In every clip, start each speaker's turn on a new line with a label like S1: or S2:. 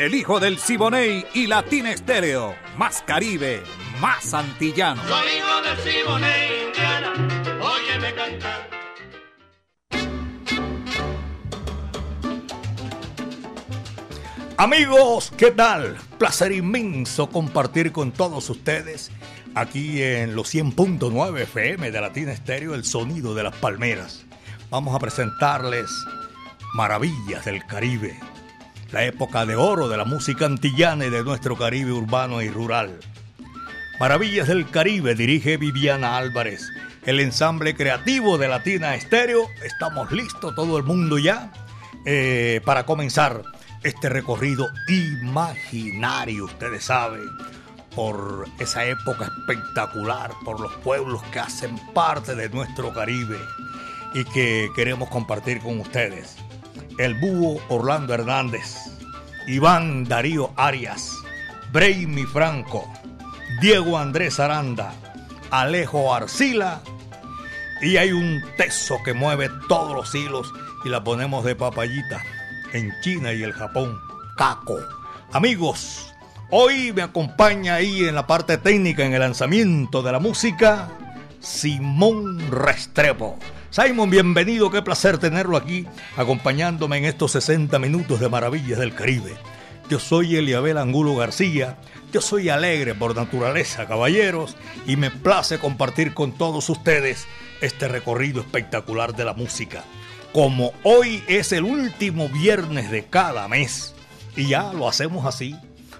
S1: El hijo del Siboney y Latina Estéreo. Más Caribe, más antillano.
S2: Soy hijo del Siboney, Indiana. Óyeme cantar.
S3: Amigos, ¿qué tal? Placer inmenso compartir con todos ustedes aquí en los 100.9 FM de Latina Estéreo el sonido de las palmeras. Vamos a presentarles Maravillas del Caribe la época de oro de la música antillana y de nuestro Caribe urbano y rural. Maravillas del Caribe dirige Viviana Álvarez. El ensamble creativo de Latina Estéreo. Estamos listos, todo el mundo ya, eh, para comenzar este recorrido imaginario, ustedes saben, por esa época espectacular, por los pueblos que hacen parte de nuestro Caribe y que queremos compartir con ustedes el búho Orlando Hernández, Iván Darío Arias, Breimi Franco, Diego Andrés Aranda, Alejo Arcila y hay un teso que mueve todos los hilos y la ponemos de papayita en China y el Japón, Caco. Amigos, hoy me acompaña ahí en la parte técnica, en el lanzamiento de la música, Simón Restrepo. Simon, bienvenido, qué placer tenerlo aquí acompañándome en estos 60 minutos de Maravillas del Caribe. Yo soy Eliabel Angulo García, yo soy alegre por naturaleza, caballeros, y me place compartir con todos ustedes este recorrido espectacular de la música. Como hoy es el último viernes de cada mes, y ya lo hacemos así,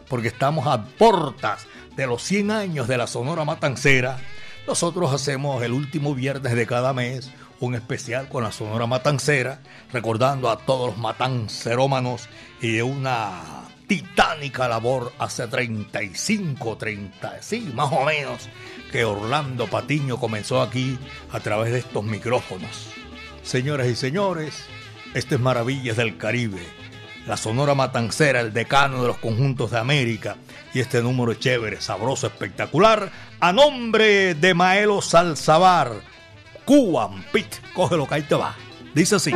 S3: porque estamos a portas de los 100 años de la Sonora Matancera, nosotros hacemos el último viernes de cada mes un especial con la Sonora Matancera, recordando a todos los matancerómanos y de una titánica labor hace 35, 30, sí, más o menos, que Orlando Patiño comenzó aquí a través de estos micrófonos. Señoras y señores, este es Maravillas del Caribe, la Sonora Matancera, el decano de los conjuntos de América, y este número chévere, sabroso, espectacular, a nombre de Maelo Salzabar, Cuban Pit. Cógelo que ahí te va. Dice así.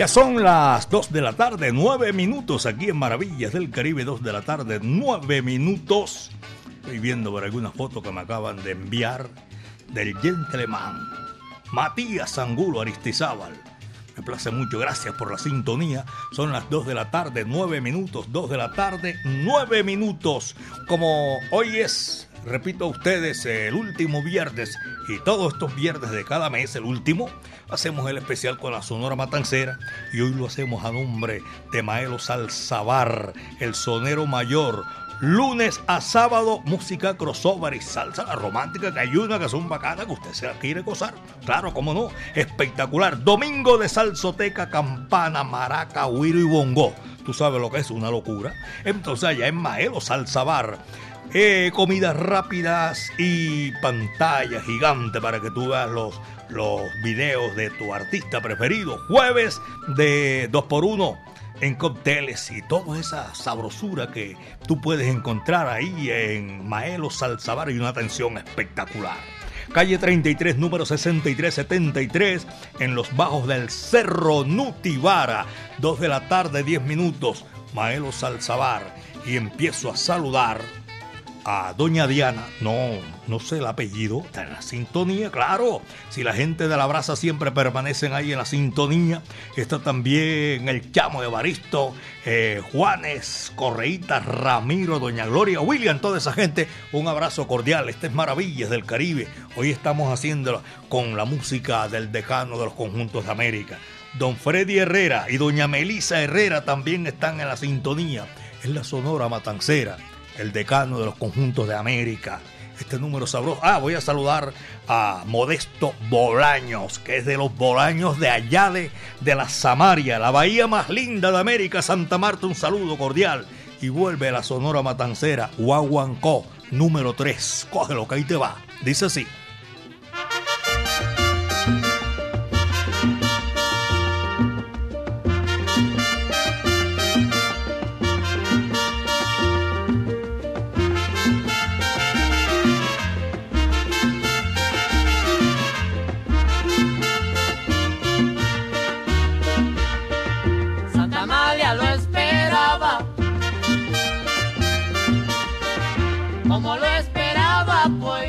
S3: Ya son las 2 de la tarde, 9 minutos aquí en Maravillas del Caribe, 2 de la tarde, 9 minutos. Estoy viendo por alguna foto que me acaban de enviar del gentleman Matías Angulo Aristizábal. Me place mucho, gracias por la sintonía. Son las 2 de la tarde, 9 minutos, 2 de la tarde, 9 minutos. Como hoy es, repito a ustedes, el último viernes y todos estos viernes de cada mes, el último, hacemos el especial con la Sonora Matancera y hoy lo hacemos a nombre de Maelo Salzabar, el sonero mayor. Lunes a sábado, música crossover y salsa romántica que hay una que son bacanas que usted se la quiere gozar. Claro, cómo no, espectacular. Domingo de salsoteca, campana, maraca, huiro y bongo. Tú sabes lo que es una locura. Entonces allá en Maelo Salzabar eh, comidas rápidas y pantalla gigante para que tú veas los, los videos de tu artista preferido. Jueves de 2x1 en cócteles y toda esa sabrosura que tú puedes encontrar ahí en Maelo Salsabar y una atención espectacular. Calle 33, número 6373, en los bajos del Cerro Nutibara. 2 de la tarde, 10 minutos. Maelo Salzabar. Y empiezo a saludar a doña Diana, no, no sé el apellido, está en la sintonía, claro. Si la gente de la brasa siempre permanecen ahí en la sintonía, está también el chamo de Baristo, eh, Juanes, Correíta, Ramiro, doña Gloria, William, toda esa gente, un abrazo cordial. Este es Maravillas del Caribe. Hoy estamos haciéndolo con la música del decano de los conjuntos de América. Don Freddy Herrera y doña Melisa Herrera también están en la sintonía. Es la Sonora Matancera el decano de los conjuntos de América. Este número sabroso. Ah, voy a saludar a Modesto Bolaños, que es de los Bolaños de allá de, la Samaria, la bahía más linda de América, Santa Marta. Un saludo cordial. Y vuelve a la Sonora Matancera, Huahuancó, número 3. Cógelo que ahí te va. Dice así. agua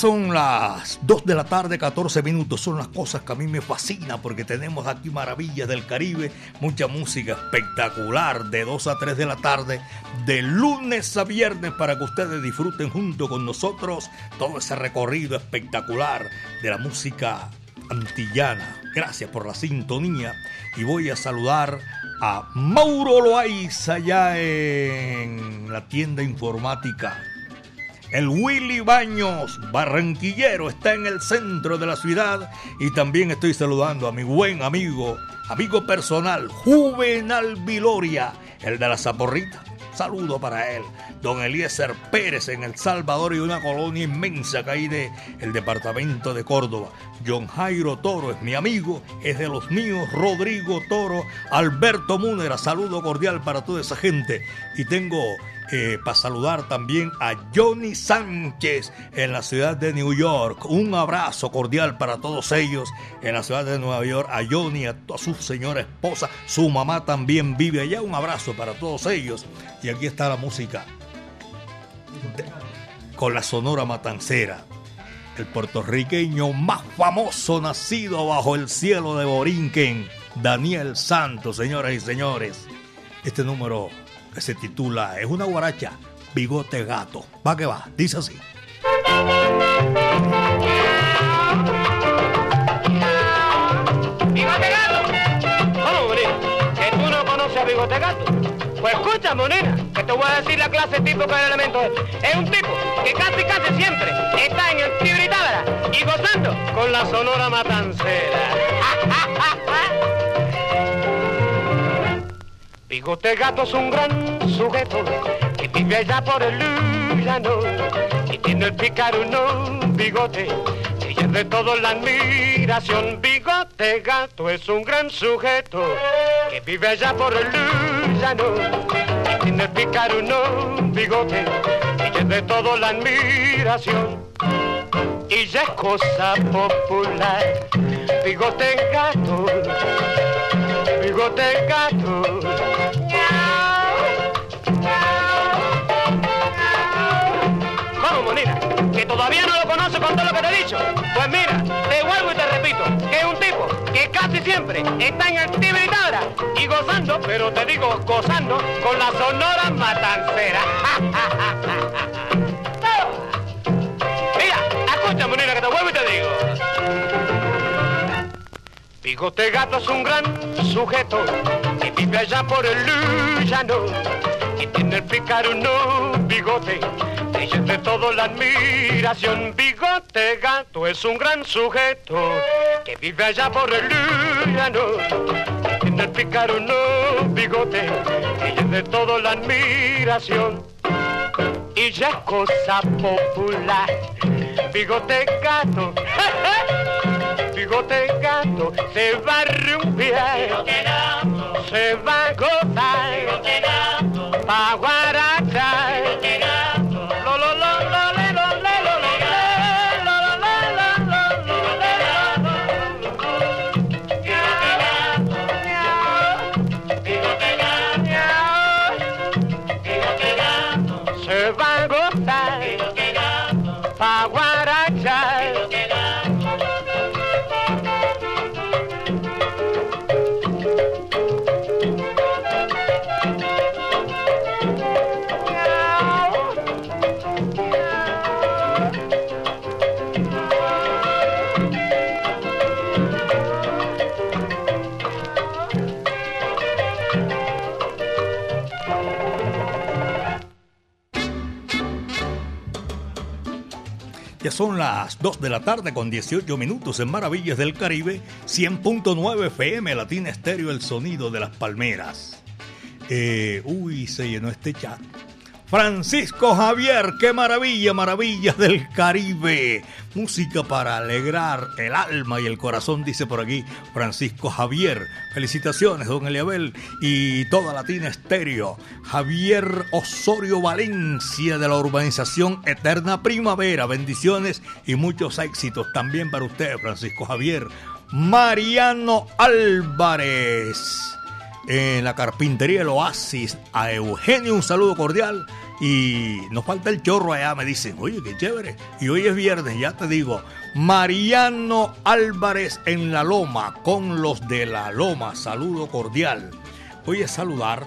S3: son las 2 de la tarde, 14 minutos. Son las cosas que a mí me fascinan porque tenemos aquí maravillas del Caribe, mucha música espectacular de 2 a 3 de la tarde, de lunes a viernes para que ustedes disfruten junto con nosotros todo ese recorrido espectacular de la música antillana. Gracias por la sintonía y voy a saludar a Mauro Loaiza allá en la tienda informática el Willy Baños, barranquillero, está en el centro de la ciudad y también estoy saludando a mi buen amigo, amigo personal, Juvenal Viloria, el de la Zaporrita. Saludo para él, don Eliezer Pérez en El Salvador y una colonia inmensa que hay de el departamento de Córdoba. John Jairo Toro es mi amigo, es de los míos, Rodrigo Toro, Alberto Múnera, saludo cordial para toda esa gente. Y tengo eh, para saludar también a Johnny Sánchez en la ciudad de New York. Un abrazo cordial para todos ellos en la ciudad de Nueva York. A Johnny, a, su señora esposa, su mamá también vive allá. Un abrazo para todos ellos. Y aquí está la música con la Sonora Matancera. El puertorriqueño más famoso nacido bajo el cielo de Borinquen, Daniel Santos, señoras y señores. Este número que se titula Es una guaracha, bigote gato. Va que va, dice así.
S4: ¡Bigote gato! ¿Cómo, Monina? ¿Que tú no conoces a Bigote gato? Pues escucha, Monina, que te voy a decir la clase tipo que el elemento es. Es un tipo que casi casi siempre está en el y gozando con la sonora matancera. Bigote Gato es un gran sujeto que vive allá por el llano y tiene el picaruno bigote que es de todo la admiración. Bigote Gato es un gran sujeto que vive allá por el llano y tiene el picaruno bigote que es de todo la admiración. Y ya es cosa popular, bigote gato, bigote gato. ¿Cómo, Monina? ¿Que todavía no lo conoce con todo lo que te he dicho? Pues mira, te vuelvo y te repito, que es un tipo que casi siempre está en el Tibritabra y gozando, pero te digo gozando, con la sonora matancera. Bigote Gato es un gran sujeto que vive allá por el llano y tiene el picaruno bigote que es de todo la admiración. Bigote Gato es un gran sujeto que vive allá por el llano y tiene el picaruno bigote que es de todo la admiración. Y ya cosa popular, bigote gato, bigote gato, se va a rumbear, se va a gozar,
S3: Ya son las 2 de la tarde con 18 minutos en Maravillas del Caribe, 100.9 FM, Latina Estéreo, el sonido de las palmeras. Eh, uy, se llenó este chat. Francisco Javier, qué maravilla, maravillas del Caribe. Música para alegrar el alma y el corazón, dice por aquí Francisco Javier. Felicitaciones, don Eliabel y toda Latina Estéreo. Javier Osorio Valencia de la urbanización Eterna Primavera. Bendiciones y muchos éxitos también para usted, Francisco Javier. Mariano Álvarez en la carpintería El Oasis. A Eugenio un saludo cordial Y nos falta el chorro allá, me dicen, oye, qué chévere. Y hoy es viernes, ya te digo. Mariano Álvarez en la Loma, con los de la Loma, saludo cordial. Voy a saludar,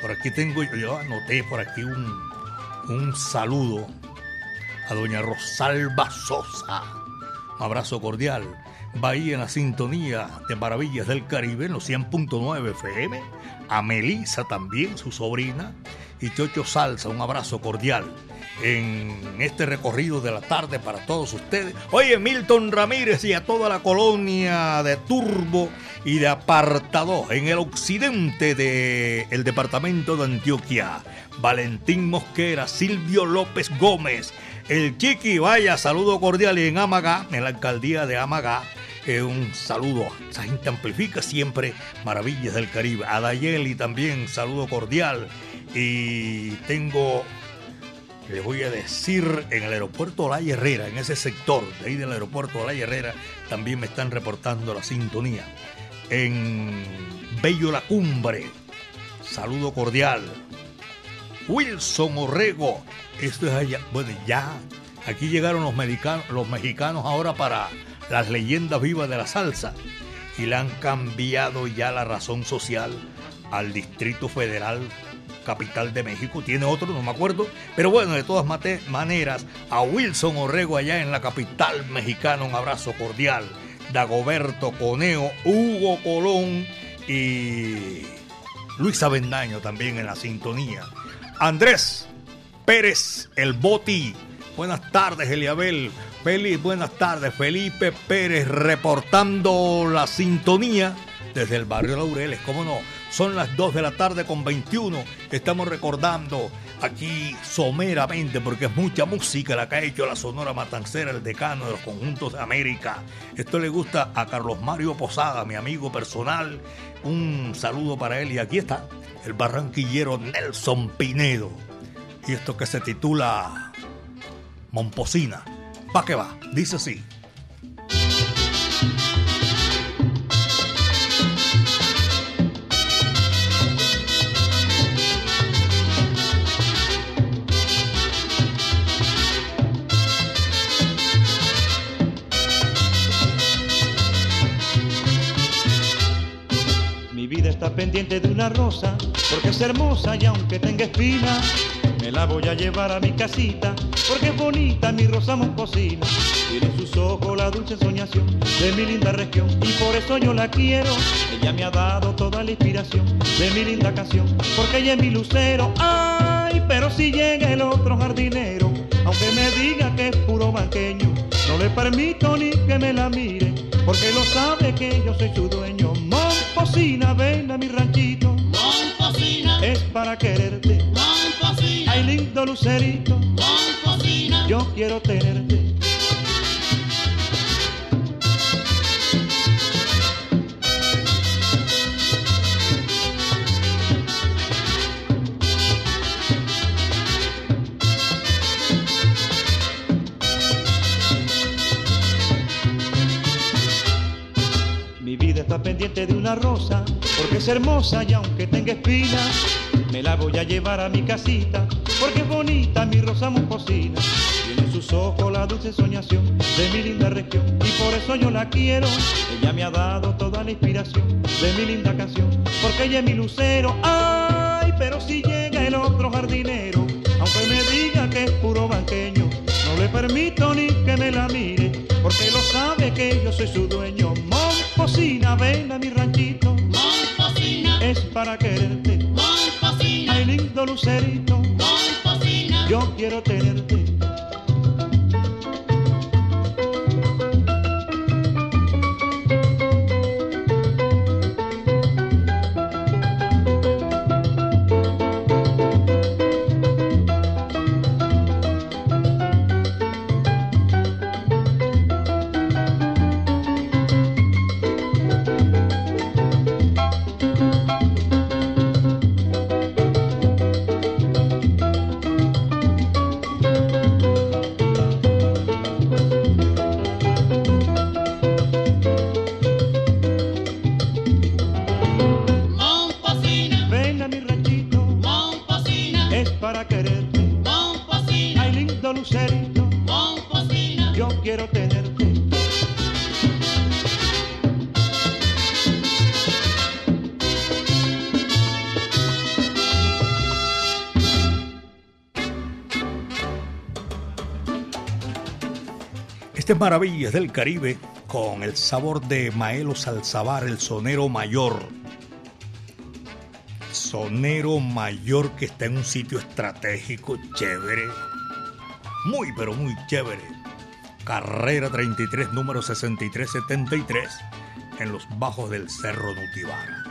S3: por aquí tengo, yo anoté por aquí un, un saludo a doña Rosalba Sosa. Un abrazo cordial. Bahía en la sintonía de Maravillas del Caribe en los 100.9 FM. A Melisa también, su sobrina y Chocho Salsa. Un abrazo cordial en este recorrido de la tarde para todos ustedes. Oye, Milton Ramírez y a toda la colonia de Turbo y de Apartado en el occidente del departamento de Antioquia. Valentín Mosquera, Silvio López Gómez, el Chiqui, vaya, saludo cordial y en Amagá, en la alcaldía de Amagá. Eh, un saludo, esa gente amplifica siempre maravillas del Caribe. A Dayeli también, saludo cordial y tengo, les voy a decir, en el aeropuerto La Herrera, en ese sector de ahí del aeropuerto La Herrera, también me están reportando la sintonía. En Bello La Cumbre, saludo cordial. Wilson Orrego, esto es allá, bueno, ya, aquí llegaron los, los mexicanos ahora para las leyendas vivas de la salsa y le han cambiado ya la razón social al Distrito Federal capital de México, tiene otro, no me acuerdo, pero bueno, de todas maneras, a Wilson Orrego allá en la capital mexicana, un abrazo cordial, Dagoberto Coneo, Hugo Colón y Luis Avendaño también en la sintonía. Andrés Pérez, el Boti. Buenas tardes, Eliabel. Feliz, buenas tardes. Felipe Pérez reportando la sintonía desde el barrio Laureles, ¿cómo no? Son las 2 de la tarde con 21. Estamos recordando aquí someramente, porque es mucha música la que ha hecho la Sonora Matancera, el decano de los conjuntos de América. Esto le gusta a Carlos Mario Posada, mi amigo personal. Un saludo para él. Y aquí está el barranquillero Nelson Pinedo. Y esto que se titula Momposina. ¿Pa' qué va? Dice así.
S5: está pendiente de una rosa, porque es hermosa y aunque tenga espina, me la voy a llevar a mi casita, porque es bonita mi rosa moscosina. Tiene en sus ojos la dulce soñación de mi linda región, y por eso yo la quiero. Ella me ha dado toda la inspiración de mi linda canción, porque ella es mi lucero. Ay, pero si llega el otro jardinero, aunque me diga que es puro banqueño, no le permito ni que me la mire, porque lo sabe que yo soy su dueño Momposina, ven a mi ranchito.
S6: Momposina,
S5: es para quererte.
S6: Momposina,
S5: ay lindo lucerito. Yo quiero tenerte. pendiente de una rosa, porque es hermosa y aunque tenga espinas, me la voy a llevar a mi casita, porque es bonita mi rosa muscosina. Tiene en sus ojos la dulce soñación de mi linda región, y por eso yo la quiero. Ella me ha dado toda la inspiración de mi linda canción, porque ella es mi lucero. Ay, pero si llega el otro jardinero, aunque me diga que es puro banqueño, no le permito ni que me la mire, porque lo sabe que yo soy su dueño. Momposina, ven a mi ranchito.
S6: Momposina,
S5: es para quererte.
S6: Momposina,
S5: ay lindo lucerito. Quiero tenerte.
S3: Maravillas del Caribe con el sabor de Maelo Salzabar, el sonero mayor. Sonero mayor que está en un sitio estratégico, chévere. Muy, pero muy chévere. Carrera 33, número 6373, en los bajos del Cerro Nutibara.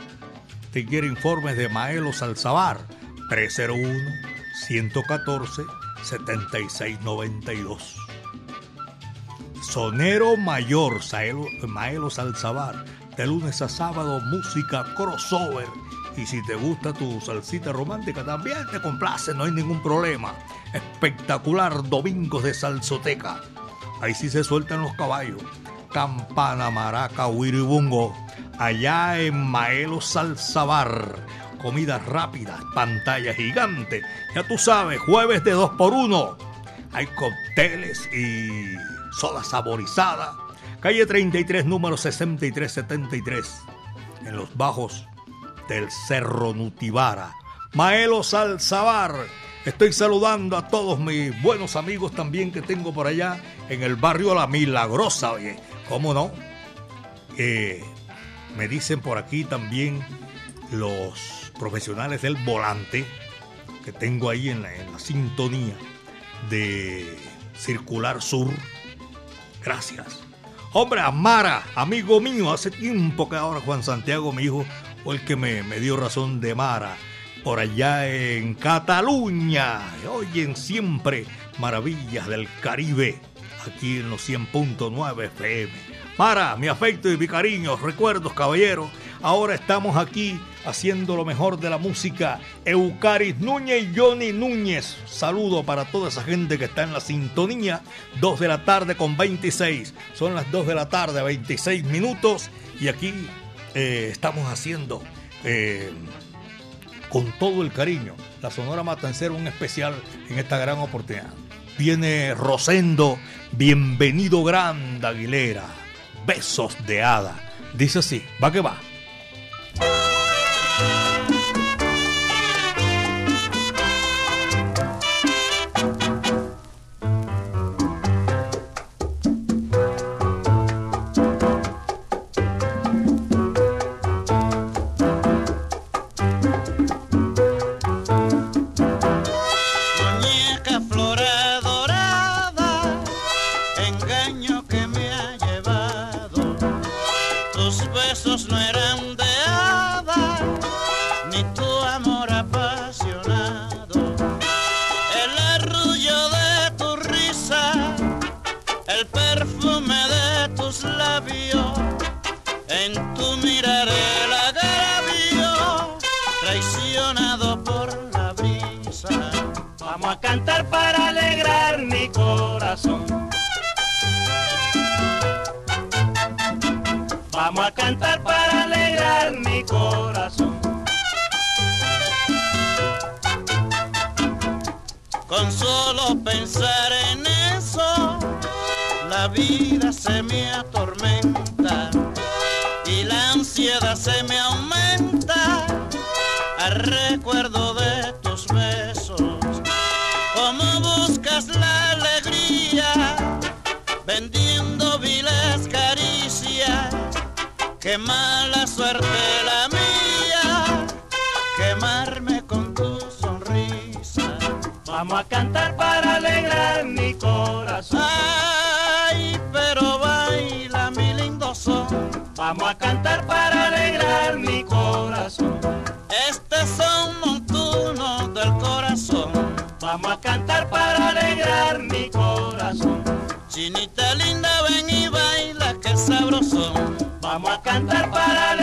S3: Te quiere informes de Maelo Salzabar, 301-114-7692. Sonero Mayor, Maelo Salzabar, de lunes a sábado, música crossover. Y si te gusta tu salsita romántica, también te complace, no hay ningún problema. Espectacular Domingos de Salsoteca. Ahí sí se sueltan los caballos. Campana, maraca, huiribungo. Allá en Maelo Salzabar. Comidas rápidas, pantalla gigante. Ya tú sabes, jueves de 2 por 1 Hay cócteles y soda saborizada. Calle 33, número 6373. En los bajos del Cerro Nutibara. Maelo Salzabar. Estoy saludando a todos mis buenos amigos también que tengo por allá en el barrio La Milagrosa, oye, ¿cómo no? Eh, me dicen por aquí también los profesionales del volante que tengo ahí en la sintonía de Circular Sur. Gracias. Hombre, Amara, amigo mío, hace tiempo que ahora Juan Santiago, mi hijo, fue el que me, me dio razón de Mara por allá en Cataluña. Oyen siempre maravillas del Caribe, aquí en los 100.9 FM. Para mi afecto y mi cariño, recuerdos, caballeros. Ahora estamos aquí haciendo lo mejor de la música. Eucaris Núñez y Johnny Núñez. Saludo para toda esa gente que está en la sintonía. 2 de la tarde con 26. Son las 2 de la tarde, 26 minutos. Y aquí eh, estamos haciendo eh, con todo el cariño la Sonora Matancera un especial en esta gran oportunidad. Viene Rosendo, bienvenido Grande Aguilera, besos de hada. Dice así, va que va.
S7: Aumenta al recuerdo de tus besos. Como buscas la alegría, vendiendo viles caricias. Qué mala suerte la mía, quemarme con tu sonrisa. Vamos a cantar para alegrar mi corazón. Ay, pero baila mi lindo son. Vamos a cantar mi corazón. Chinita linda, ven y baila que sabrosón. Vamos a cantar para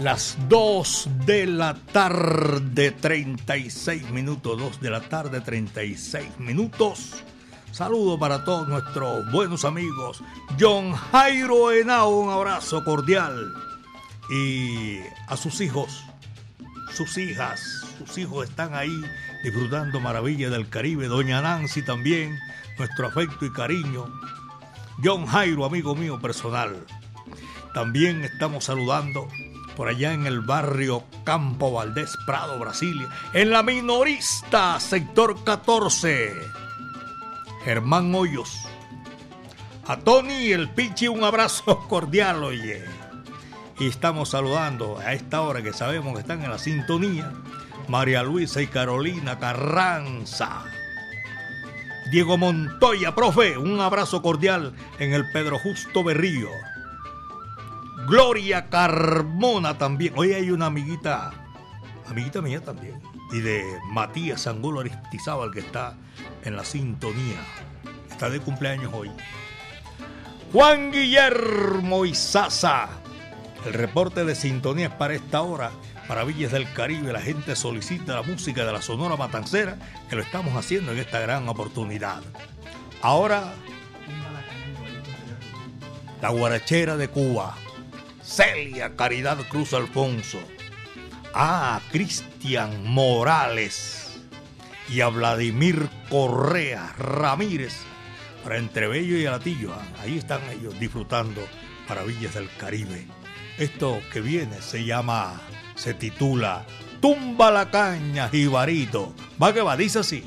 S3: Las 2 de la tarde, 36 minutos. 2 de la tarde, 36 minutos. Saludo para todos nuestros buenos amigos. John Jairo Henao, un abrazo cordial. Y a sus hijos, sus hijas, sus hijos están ahí disfrutando maravillas del Caribe. Doña Nancy también, nuestro afecto y cariño. John Jairo, amigo mío personal. También estamos saludando por allá en el barrio Campo Valdés, Prado, Brasilia, en la minorista, sector 14. Germán Hoyos. A Tony el Pichi un abrazo cordial, oye. Y estamos saludando a esta hora que sabemos que están en la sintonía. María Luisa y Carolina Carranza. Diego Montoya, profe, un abrazo cordial en el Pedro Justo Berrío. Gloria Carmona también. Hoy hay una amiguita, amiguita mía también. Y de Matías Angulo Aristizábal que está en la sintonía. Está de cumpleaños hoy. Juan Guillermo Izaza. El reporte de sintonía es para esta hora. Maravillas del Caribe, la gente solicita la música de la Sonora Matancera, que lo estamos haciendo en esta gran oportunidad. Ahora, la guarachera de Cuba, Celia Caridad Cruz Alfonso, a Cristian Morales y a Vladimir Correa Ramírez para Entrebello y Alatillo. Ah, Ahí están ellos disfrutando maravillas del Caribe. Esto que viene se llama, se titula Tumba la caña, Jibarito. Va que va, dice así.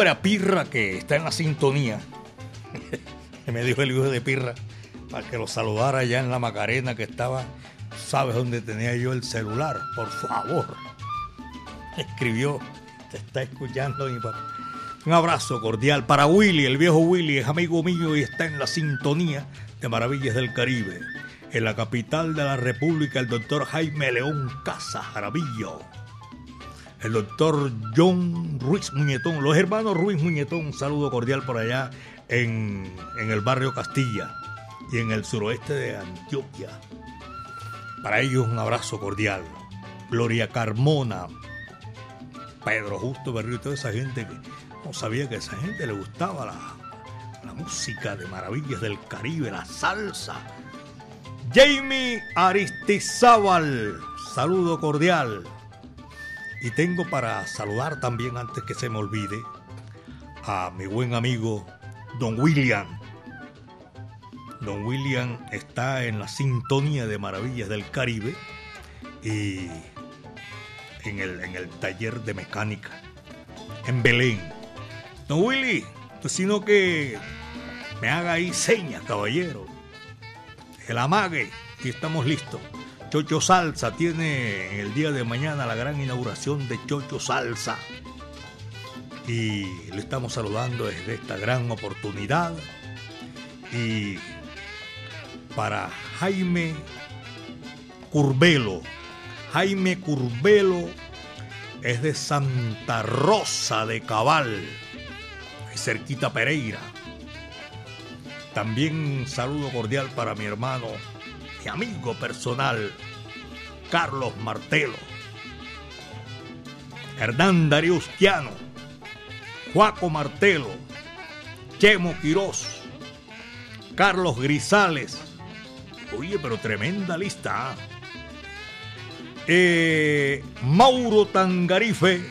S3: Hombre, a Pirra que está en la sintonía. me dijo el hijo de Pirra para que lo saludara allá en la Macarena que estaba. ¿Sabes dónde tenía yo el celular? Por favor. Escribió. Te está escuchando mi. Un abrazo cordial para Willy, el viejo Willy, es amigo mío y está en la sintonía de Maravillas del Caribe. en la capital de la República, el doctor Jaime León Casa Jarabillo, el doctor John Ruiz Muñetón, los hermanos Ruiz Muñetón, un saludo cordial por allá en, en el barrio Castilla y en el suroeste de Antioquia. Para ellos un abrazo cordial. Gloria Carmona, Pedro Justo Berrío y toda esa gente que no sabía que a esa gente le gustaba la, la música de maravillas del Caribe, la salsa. Jamie Aristizábal, saludo cordial. Y tengo para saludar también, antes que se me olvide, a mi buen amigo Don William. Don William está en la sintonía de Maravillas del Caribe y en el, en el taller de mecánica en Belén. Don Willy, sino que me haga ahí señas, caballero. El amague y estamos listos. Chocho Salsa tiene en el día de mañana la gran inauguración de Chocho Salsa. Y le estamos saludando desde esta gran oportunidad. Y para Jaime Curbelo. Jaime Curbelo es de Santa Rosa de Cabal, cerquita Pereira. También saludo cordial para mi hermano y amigo personal, Carlos Martelo. Hernán Darío Ustiano, Juaco Martelo, Chemo Quirós, Carlos Grisales. Oye, pero tremenda lista. ¿ah? Eh, Mauro Tangarife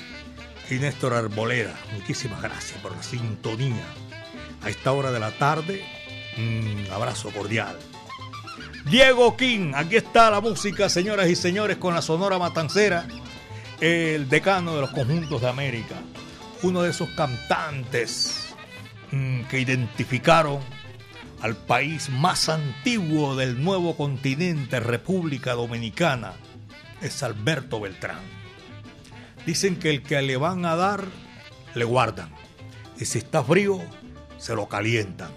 S3: y Néstor Arboleda. Muchísimas gracias por la sintonía. A esta hora de la tarde, un abrazo cordial. Diego King, aquí está la música, señoras y señores, con la Sonora Matancera, el decano de los conjuntos de América, uno de esos cantantes mm, que identificaron al país más antiguo del nuevo continente, República Dominicana, es Alberto Beltrán. Dicen que el que le van a dar, le guardan. Y si está frío, se lo calientan.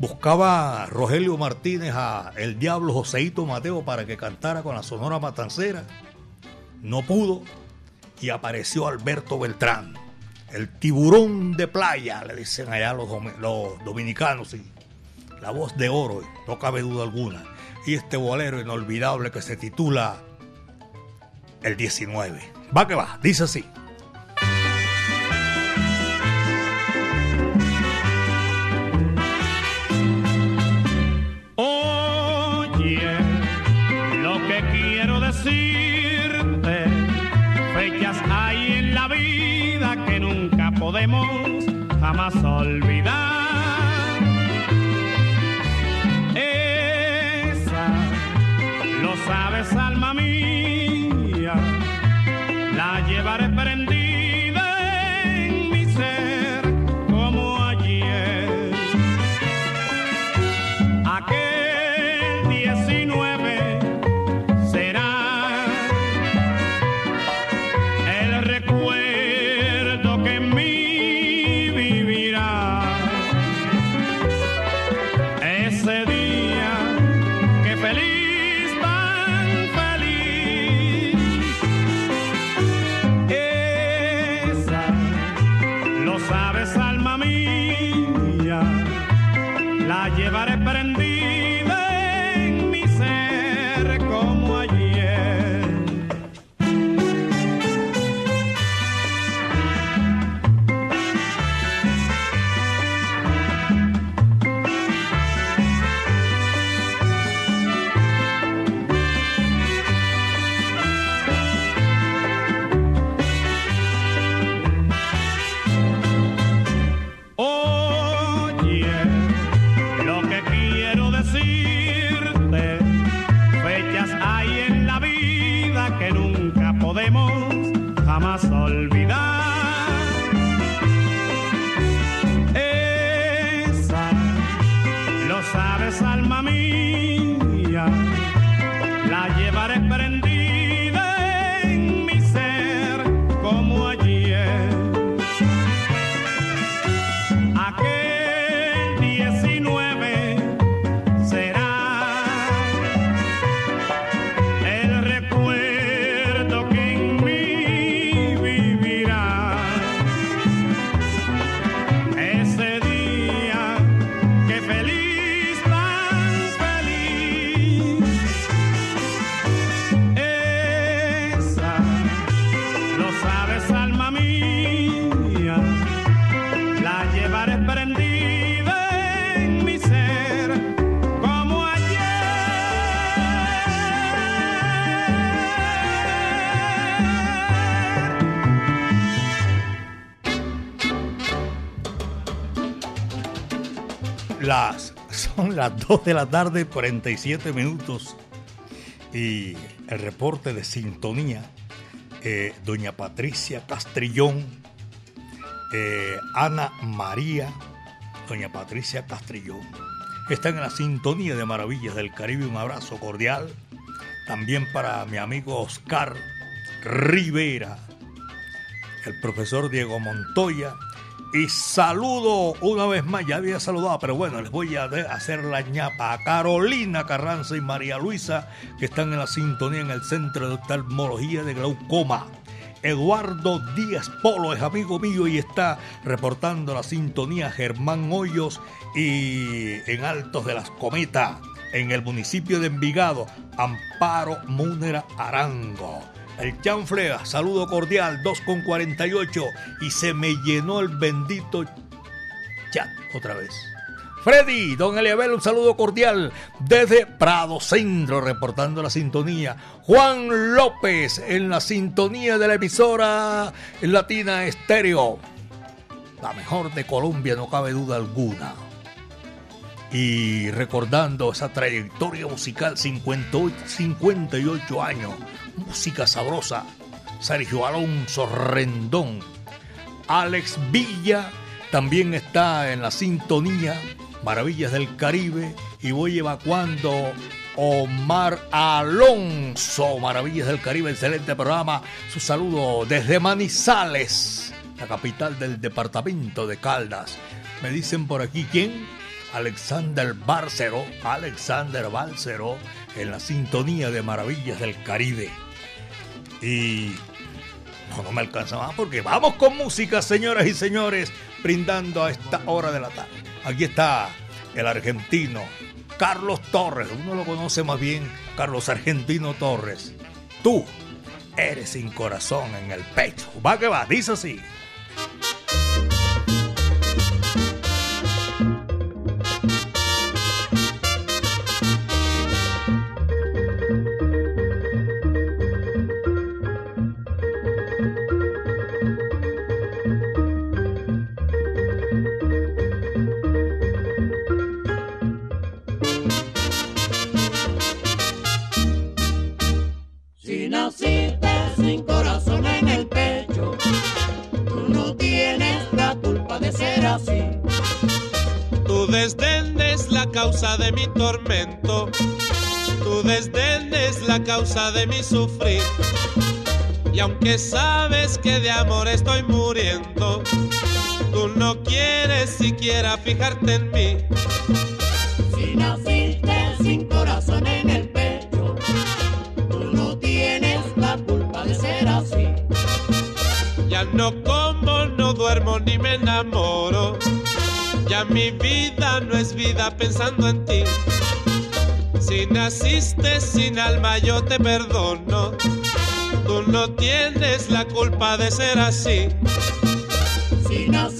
S3: Buscaba Rogelio Martínez a el diablo Joseito Mateo para que cantara con la Sonora Matancera. No pudo y apareció Alberto Beltrán. El tiburón de playa, le dicen allá los, dominicanos. Sí. La voz de oro, no cabe duda alguna. Y este bolero inolvidable que se titula El 19. Va que va, dice así.
S8: Nunca podemos jamás olvidar. Esa, lo sabes, alma mía, la llevaré prendida la llevaré
S3: las 2 de la tarde, 47 minutos. Y el reporte de sintonía, eh, doña Patricia Castrillón, eh, Ana María, doña Patricia Castrillón, están en la sintonía de Maravillas del Caribe. Un abrazo cordial. También para mi amigo Oscar Rivera, el profesor Diego Montoya. Y saludo una vez más, ya había saludado, pero bueno, les voy a hacer la ñapa a Carolina Carranza y María Luisa, que están en la sintonía en el Centro de Oftalmología de Glaucoma. Eduardo Díaz Polo es amigo mío y está reportando la sintonía Germán Hoyos y en Altos de las Cometas, en el municipio de Envigado, Amparo Múnera Arango. El chanflea, saludo cordial, 2 con 48 y se me llenó el bendito chat otra vez. Freddy, don Eliabel, un saludo cordial desde Prado Centro, reportando la sintonía. Juan López en la sintonía de la emisora Latina Estéreo. La mejor de Colombia, no cabe duda alguna. Y recordando esa trayectoria musical, 58, 58 años, música sabrosa. Sergio Alonso Rendón. Alex Villa también está en la sintonía Maravillas del Caribe y voy evacuando Omar Alonso, Maravillas del Caribe, excelente programa. Su saludo desde Manizales, la capital del departamento de Caldas. Me dicen por aquí quién, Alexander Bárcero, Alexander Bárcero, en la sintonía de Maravillas del Caribe. Y no, no me alcanza más porque vamos con música, señoras y señores, brindando a esta hora de la tarde. Aquí está el argentino Carlos Torres. Uno lo conoce más bien, Carlos Argentino Torres. Tú eres sin corazón en el pecho. Va que va, dice así.
S9: Causa de mi tormento, tu desdén es la causa de mi sufrir. Y aunque sabes que de amor estoy muriendo, tú no quieres siquiera fijarte en mí.
S6: No
S9: es vida pensando en ti. Si naciste sin alma yo te perdono. Tú no tienes la culpa de ser así.
S6: Si naciste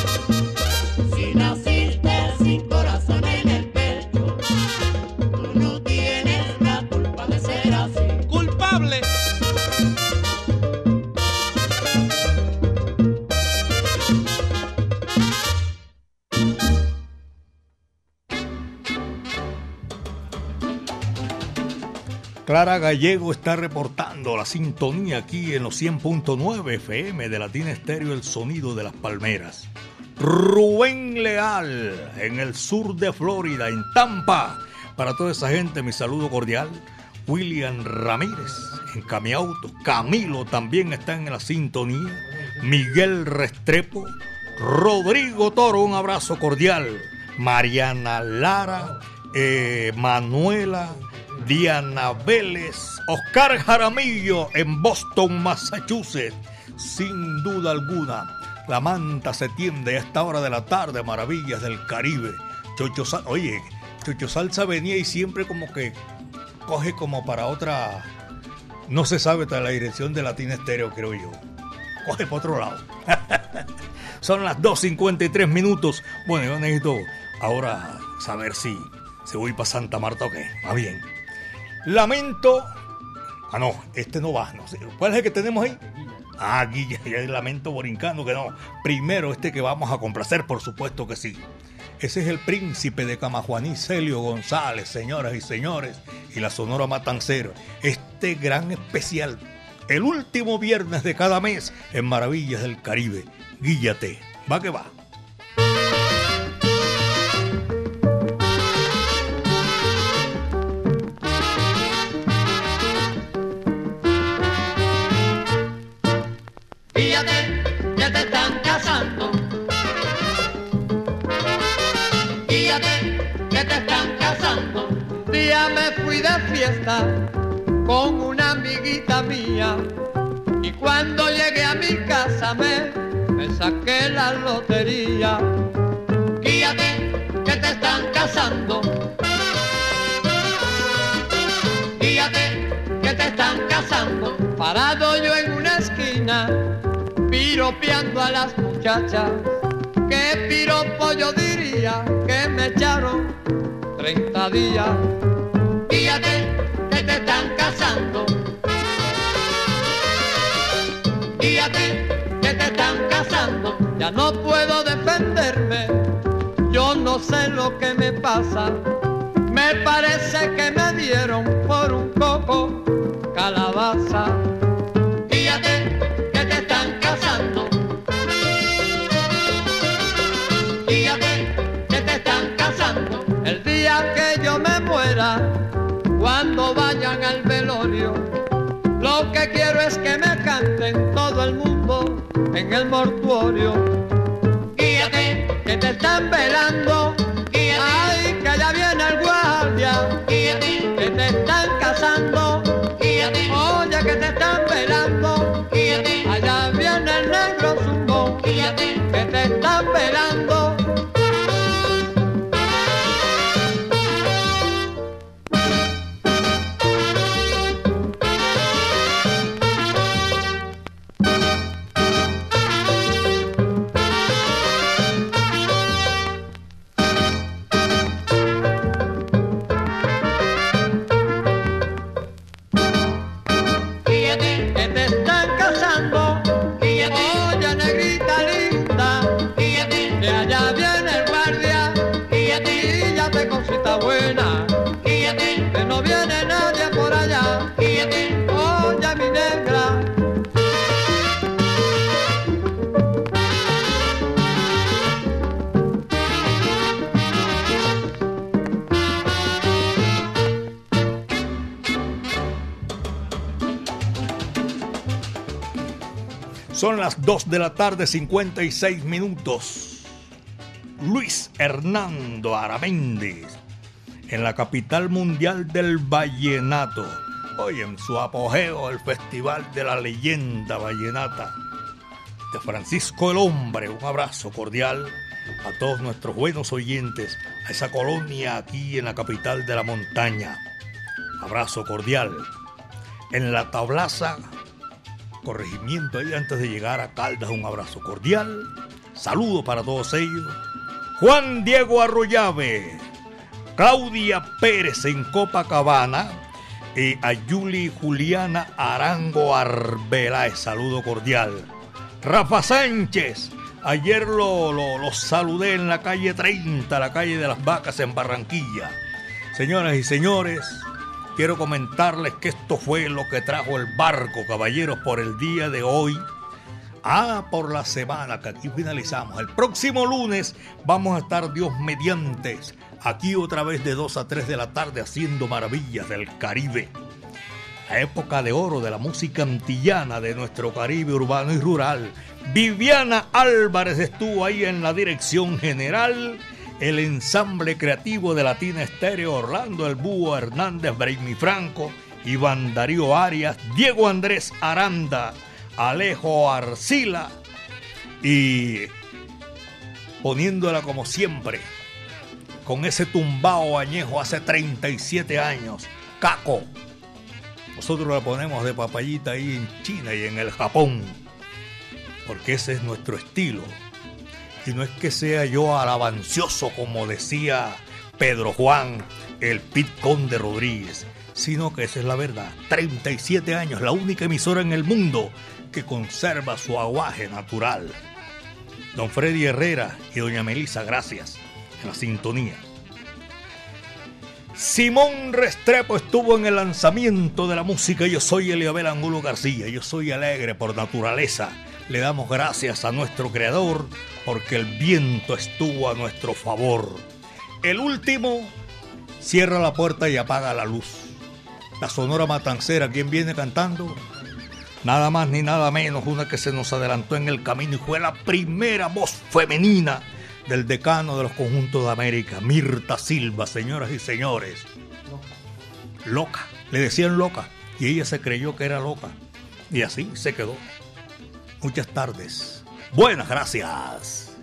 S3: Clara Gallego está reportando la sintonía aquí en los 100.9 FM de Latina Estéreo, el sonido de las palmeras. Rubén Leal, en el sur de Florida, en Tampa. Para toda esa gente, mi saludo cordial. William Ramírez, en Camiauto. Camilo también está en la sintonía. Miguel Restrepo. Rodrigo Toro, un abrazo cordial. Mariana Lara, eh, Manuela, Diana Vélez, Oscar Jaramillo en Boston, Massachusetts. Sin duda alguna, la manta se tiende a esta hora de la tarde, maravillas del Caribe. Chocho Salsa, oye, Chocho Salsa venía y siempre como que coge como para otra, no se sabe de la dirección de Latina Estéreo, creo yo. Coge para otro lado. Son las 2.53 minutos. Bueno, yo necesito ahora saber si se voy para Santa Marta o qué. Va bien. Lamento. Ah, no, este no va. No sé. ¿Cuál es el que tenemos ahí? Ah, Guilla, el lamento borincano que no. Primero este que vamos a complacer, por supuesto que sí. Ese es el príncipe de Camajuaní, Celio González, señoras y señores, y la Sonora Matancera. Este gran especial, el último viernes de cada mes en Maravillas del Caribe. Guíllate, va que va.
S10: Día me fui de fiesta con una amiguita mía y cuando llegué a mi casa me, saqué la lotería.
S6: Fíjate que te están casando. Fíjate que te están casando.
S10: Parado yo en una esquina, piropeando a las muchachas. ¿Qué piropo yo diría que me echaron 30 días?
S6: Están casando. Fíjate que te están casando.
S10: Ya no puedo defenderme, yo no sé lo que me pasa. Me parece que me dieron por un coco calabaza. Canten todo el mundo en el mortuorio.
S6: Fíjate
S10: Que te están velando,
S6: Fíjate
S10: y ya te cosita buena.
S6: Fíjate
S10: Que no viene nadie por allá.
S6: Fíjate
S10: Oye mi negra,
S3: Son las 2 de la tarde, 56 minutos. Luis Hernando Araméndez, en la capital mundial del vallenato. Hoy en su apogeo, el Festival de la Leyenda Vallenata de Francisco el Hombre. Un abrazo cordial a todos nuestros buenos oyentes, a esa colonia aquí en la capital de la montaña. Abrazo cordial. En la tablaza corregimiento ahí antes de llegar a Caldas. Un abrazo cordial. Saludo para todos ellos. Juan Diego Arroyave, Claudia Pérez en Copacabana y a Yuli Juliana Arango Arbeláez. Saludo cordial. Rafa Sánchez, ayer lo, lo, lo saludé en la calle 30, la calle de las vacas en Barranquilla. Señoras y señores, quiero comentarles que esto fue lo que trajo el barco, caballeros, por el día de hoy. Ah, por la semana que aquí finalizamos. El próximo lunes vamos a estar Dios mediantes, aquí otra vez de 2 a 3 de la tarde haciendo maravillas del Caribe. La época de oro de la música antillana de nuestro Caribe urbano y rural. Viviana Álvarez estuvo ahí en la dirección general el ensamble creativo de Latina Estéreo, Orlando El Búho Hernández, Braimi Franco, Iván Darío Arias, Diego Andrés Aranda, Alejo Arcila y poniéndola como siempre, con ese tumbao añejo hace 37 años, Caco. Nosotros la ponemos de papayita ahí en China y en el Japón, porque ese es nuestro estilo y no es que sea yo alabancioso como decía Pedro Juan, el Pit Conde Rodríguez, sino que esa es la verdad. 37 años, la única emisora en el mundo que conserva su aguaje natural. Don Freddy Herrera y doña Melisa, gracias en la sintonía. Simón Restrepo estuvo en el lanzamiento de la música. Yo soy Eliabel Angulo García. Yo soy alegre por naturaleza. Le damos gracias a nuestro creador porque el viento estuvo a nuestro favor. El último cierra la puerta y apaga la luz. La Sonora Matancera, ¿quién viene cantando? Nada más ni nada menos, una que se nos adelantó en el camino y fue la primera voz femenina del decano de los conjuntos de América, Mirta Silva, señoras y señores. Loca, le decían loca, y ella se creyó que era loca. Y así se quedó. Muchas tardes. Buenas gracias.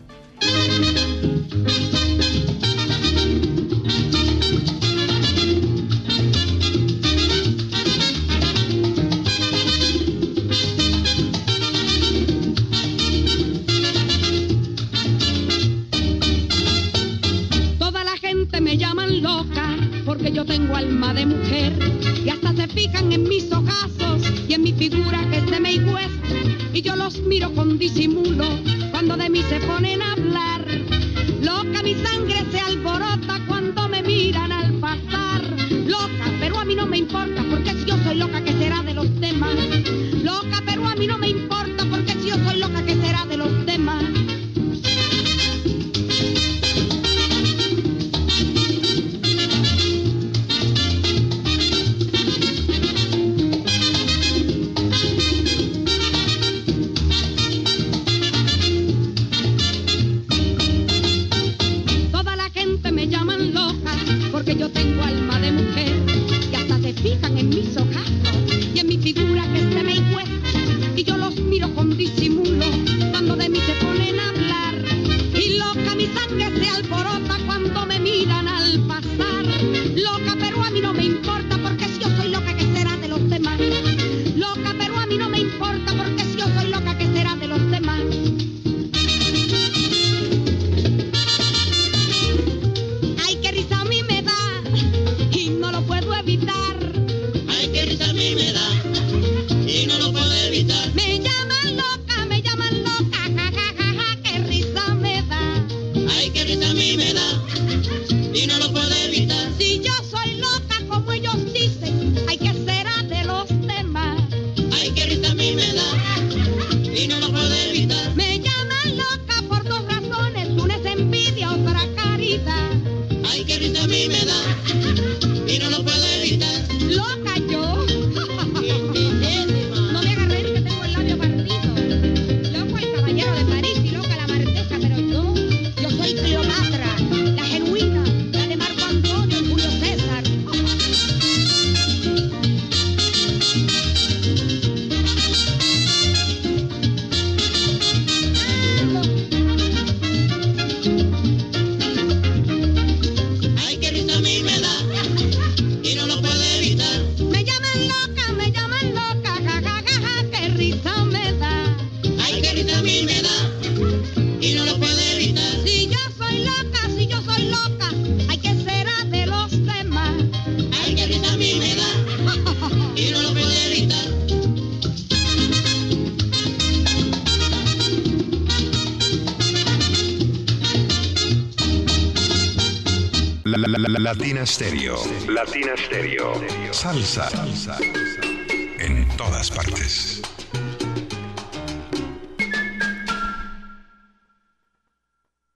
S11: Latina Stereo. Latina Stereo. Salsa.